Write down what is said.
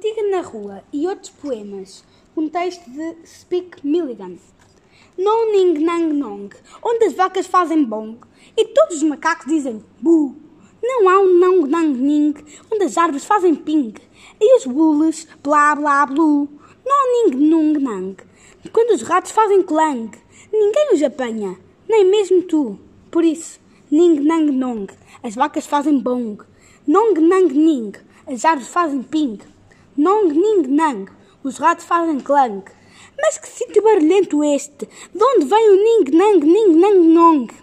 Tigre na Rua e outros poemas. Um texto de Speak Milligan. Non ning nang nong, onde as vacas fazem bong e todos os macacos dizem bu. Não há um nong nang ning, onde as árvores fazem ping e os bules blá blá blu. Non ning nung nang, quando os ratos fazem clang, ninguém os apanha, nem mesmo tu. Por isso, ning nang nong, as vacas fazem bong. Nong nang ning, as árvores fazem ping. Nong ning nang, os ratos fazem clang. Mas que sítio barulhento este! De onde vem o ning nang ning?